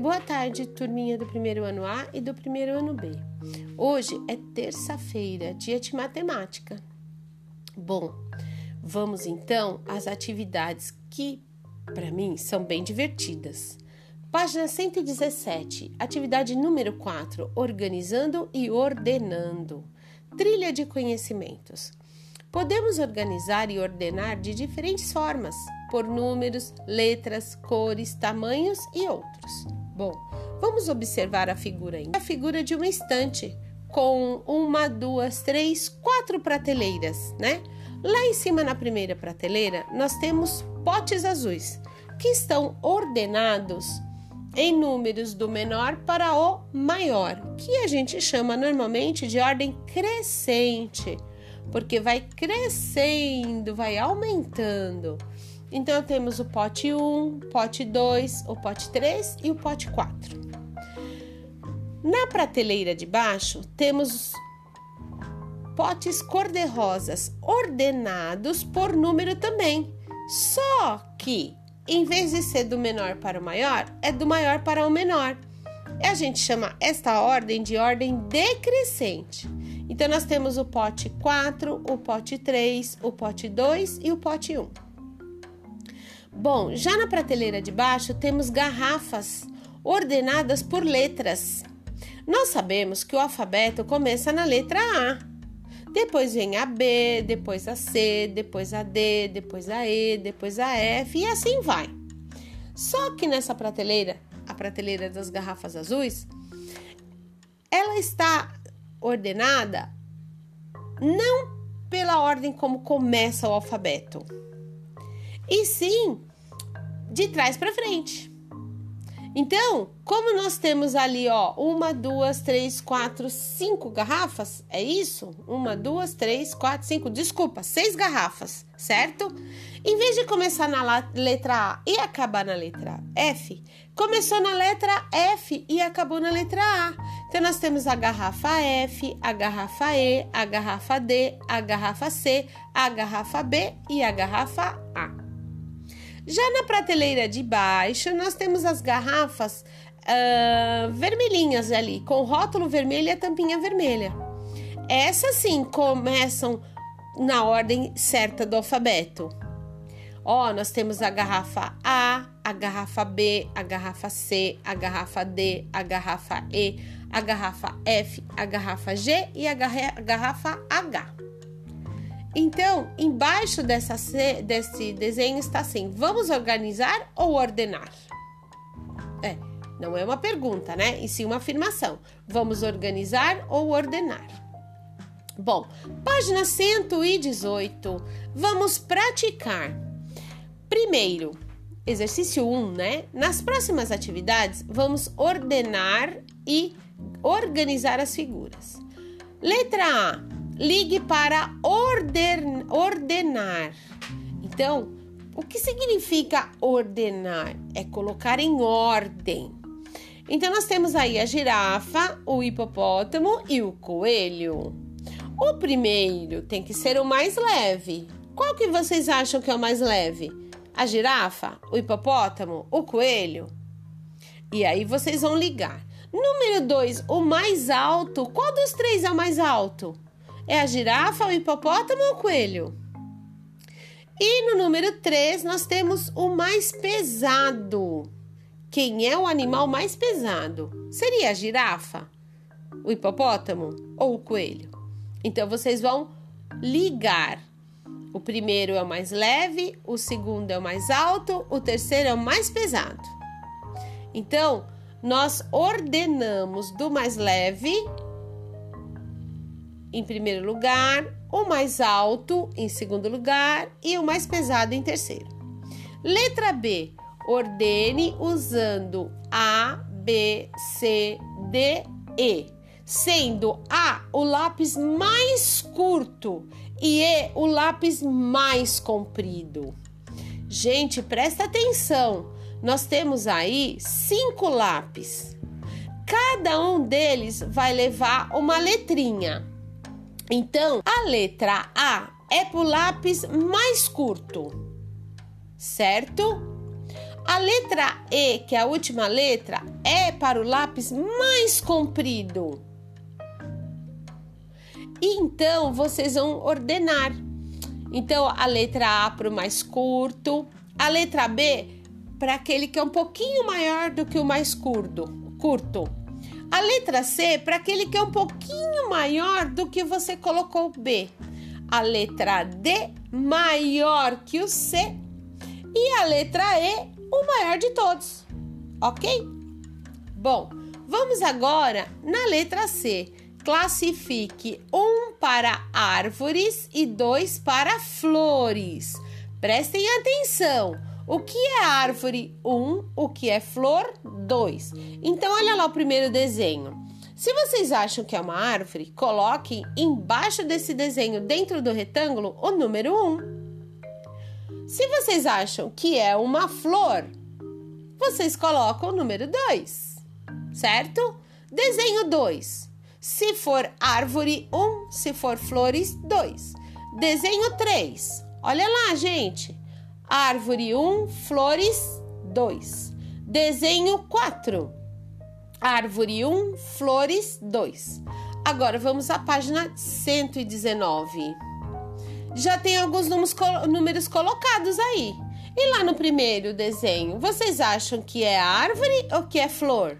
Boa tarde, turminha do primeiro ano A e do primeiro ano B. Hoje é terça-feira, dia de matemática. Bom, vamos então às atividades que, para mim, são bem divertidas. Página 117, atividade número 4: Organizando e ordenando. Trilha de conhecimentos. Podemos organizar e ordenar de diferentes formas, por números, letras, cores, tamanhos e outros. Bom, vamos observar a figura aí. A figura de uma estante com uma, duas, três, quatro prateleiras, né? Lá em cima na primeira prateleira, nós temos potes azuis que estão ordenados em números do menor para o maior, que a gente chama normalmente de ordem crescente porque vai crescendo, vai aumentando. Então temos o pote 1, pote 2, o pote 3 e o pote 4. Na prateleira de baixo temos potes cor-de-rosas ordenados por número também. Só que em vez de ser do menor para o maior, é do maior para o menor. A gente chama esta ordem de ordem decrescente. Então, nós temos o pote 4, o pote 3, o pote 2 e o pote 1. Bom, já na prateleira de baixo temos garrafas ordenadas por letras. Nós sabemos que o alfabeto começa na letra A. Depois vem a B, depois a C, depois a D, depois a E, depois a F e assim vai. Só que nessa prateleira, a prateleira das garrafas azuis, ela está ordenada não pela ordem como começa o alfabeto, e sim de trás para frente. Então, como nós temos ali, ó, uma, duas, três, quatro, cinco garrafas, é isso? Uma, duas, três, quatro, cinco, desculpa, seis garrafas, certo? Em vez de começar na letra A e acabar na letra F, começou na letra F e acabou na letra A. Então, nós temos a garrafa F, a garrafa E, a garrafa D, a garrafa C, a garrafa B e a garrafa. Já na prateleira de baixo, nós temos as garrafas uh, vermelhinhas ali, com rótulo vermelho e a tampinha vermelha. Essas sim começam na ordem certa do alfabeto. Ó, nós temos a garrafa A, a garrafa B, a garrafa C, a garrafa D, a garrafa E, a garrafa F, a garrafa G e a garrafa H. Então, embaixo dessa, desse desenho está assim: vamos organizar ou ordenar? É, não é uma pergunta, né? E sim uma afirmação. Vamos organizar ou ordenar? Bom, página 118. Vamos praticar. Primeiro, exercício 1, né? Nas próximas atividades, vamos ordenar e organizar as figuras. Letra A ligue para orden, ordenar. Então, o que significa ordenar? É colocar em ordem. Então, nós temos aí a girafa, o hipopótamo e o coelho. O primeiro tem que ser o mais leve. Qual que vocês acham que é o mais leve? A girafa, o hipopótamo, o coelho? E aí vocês vão ligar. Número 2, o mais alto. Qual dos três é o mais alto? É a girafa, o hipopótamo ou o coelho? E no número 3, nós temos o mais pesado. Quem é o animal mais pesado? Seria a girafa, o hipopótamo ou o coelho? Então vocês vão ligar. O primeiro é o mais leve, o segundo é o mais alto, o terceiro é o mais pesado. Então, nós ordenamos do mais leve em primeiro lugar, o mais alto em segundo lugar e o mais pesado em terceiro. Letra B. Ordene usando A, B, C, D, E, sendo A o lápis mais curto e E o lápis mais comprido. Gente, presta atenção. Nós temos aí cinco lápis. Cada um deles vai levar uma letrinha. Então, a letra A é para o lápis mais curto, certo? A letra E, que é a última letra, é para o lápis mais comprido. Então vocês vão ordenar. Então a letra A para o mais curto, a letra B para aquele que é um pouquinho maior do que o mais curto, curto. A letra C para aquele que é um pouquinho maior do que você colocou B. A letra D maior que o C e a letra E o maior de todos. OK? Bom, vamos agora na letra C. Classifique um para árvores e dois para flores. Prestem atenção. O que é árvore? Um. O que é flor? Dois. Então, olha lá o primeiro desenho. Se vocês acham que é uma árvore, coloquem embaixo desse desenho, dentro do retângulo, o número 1. Um. Se vocês acham que é uma flor, vocês colocam o número 2, certo? Desenho 2. Se for árvore, 1. Um. Se for flores, 2. Desenho 3. Olha lá, gente. Árvore 1, um, flores 2. Desenho 4. Árvore 1, um, flores 2. Agora vamos à página 119. Já tem alguns números colocados aí. E lá no primeiro desenho, vocês acham que é árvore ou que é flor?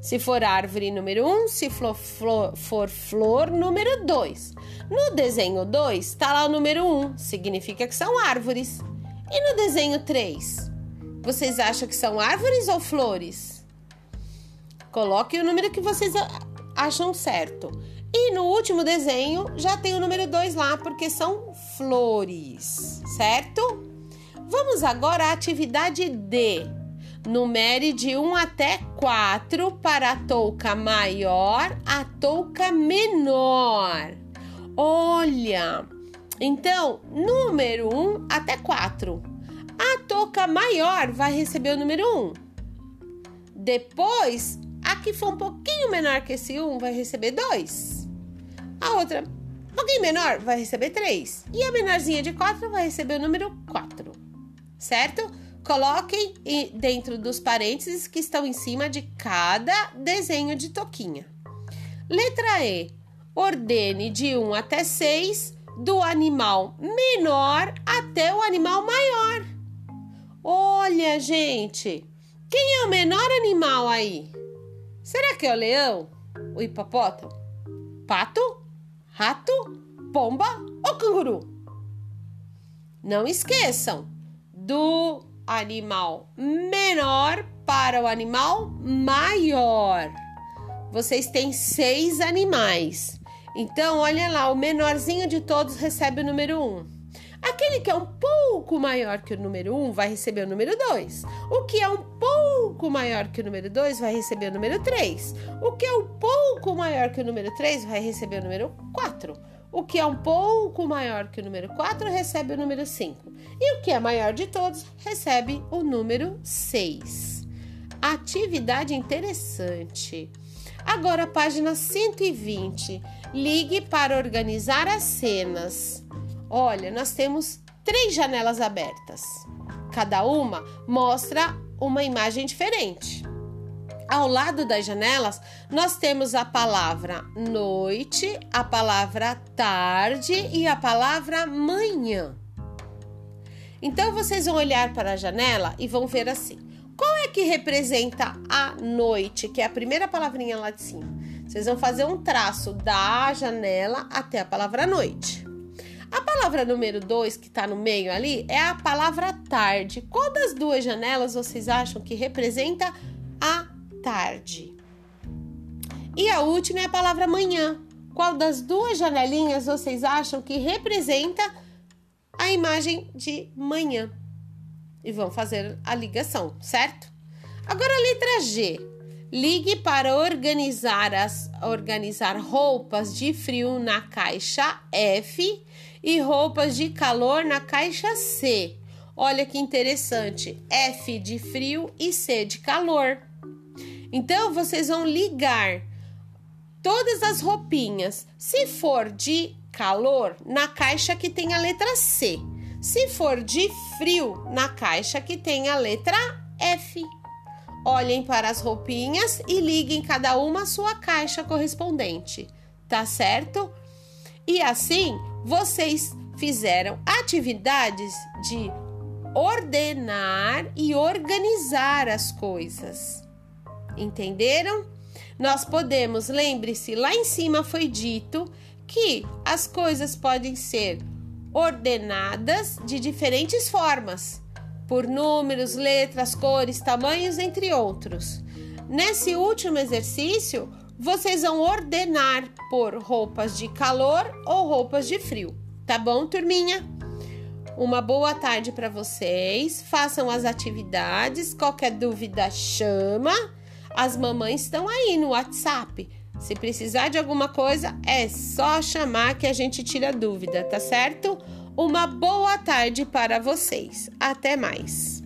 Se for árvore número 1, um, se for flor, for flor número 2. No desenho 2 está lá o número 1, um, significa que são árvores. E no desenho 3, vocês acham que são árvores ou flores? Coloque o número que vocês acham certo. E no último desenho já tem o número 2 lá, porque são flores, certo? Vamos agora à atividade D. Numere de 1 até 4 para a touca maior a touca menor. Olha, então, número 1 até 4. A touca maior vai receber o número 1. Depois, a que for um pouquinho menor que esse 1 vai receber 2. A outra, um pouquinho menor, vai receber 3. E a menorzinha de 4 vai receber o número 4. Certo? Coloquem dentro dos parênteses que estão em cima de cada desenho de toquinha. Letra E. Ordene de 1 até 6 do animal menor até o animal maior. Olha, gente, quem é o menor animal aí? Será que é o leão? O hipopótamo? Pato? Rato? Pomba ou canguru? Não esqueçam do animal menor para o animal maior. Vocês têm seis animais. Então, olha lá, o menorzinho de todos recebe o número 1. Um. Aquele que é um pouco maior que o número 1 um vai receber o número 2. O que é um pouco maior que o número 2 vai receber o número 3. O que é um pouco maior que o número 3 vai receber o número 4. O que é um pouco maior que o número 4 recebe o número 5. E o que é maior de todos recebe o número 6. Atividade interessante. Agora, página 120 Ligue para organizar as cenas. Olha, nós temos três janelas abertas. Cada uma mostra uma imagem diferente. Ao lado das janelas, nós temos a palavra noite, a palavra tarde e a palavra manhã. Então vocês vão olhar para a janela e vão ver assim: qual é que representa a noite, que é a primeira palavrinha lá de cima? Vocês vão fazer um traço da janela até a palavra noite. A palavra número 2, que está no meio ali, é a palavra tarde. Qual das duas janelas vocês acham que representa a tarde? E a última é a palavra manhã. Qual das duas janelinhas vocês acham que representa a imagem de manhã? E vão fazer a ligação, certo? Agora a letra G. Ligue para organizar as organizar roupas de frio na caixa F e roupas de calor na caixa C. Olha que interessante, F de frio e C de calor. Então vocês vão ligar todas as roupinhas. Se for de calor, na caixa que tem a letra C. Se for de frio, na caixa que tem a letra F. olhem para as roupinhas e liguem cada uma a sua caixa correspondente, tá certo? E assim vocês fizeram atividades de ordenar e organizar as coisas. Entenderam? Nós podemos, lembre-se, lá em cima foi dito que as coisas podem ser ordenadas de diferentes formas, por números, letras, cores, tamanhos, entre outros. Nesse último exercício, vocês vão ordenar por roupas de calor ou roupas de frio. Tá bom, turminha? Uma boa tarde para vocês. Façam as atividades. Qualquer dúvida, chama. As mamães estão aí no WhatsApp. Se precisar de alguma coisa, é só chamar que a gente tira dúvida, tá certo? Uma boa tarde para vocês. Até mais.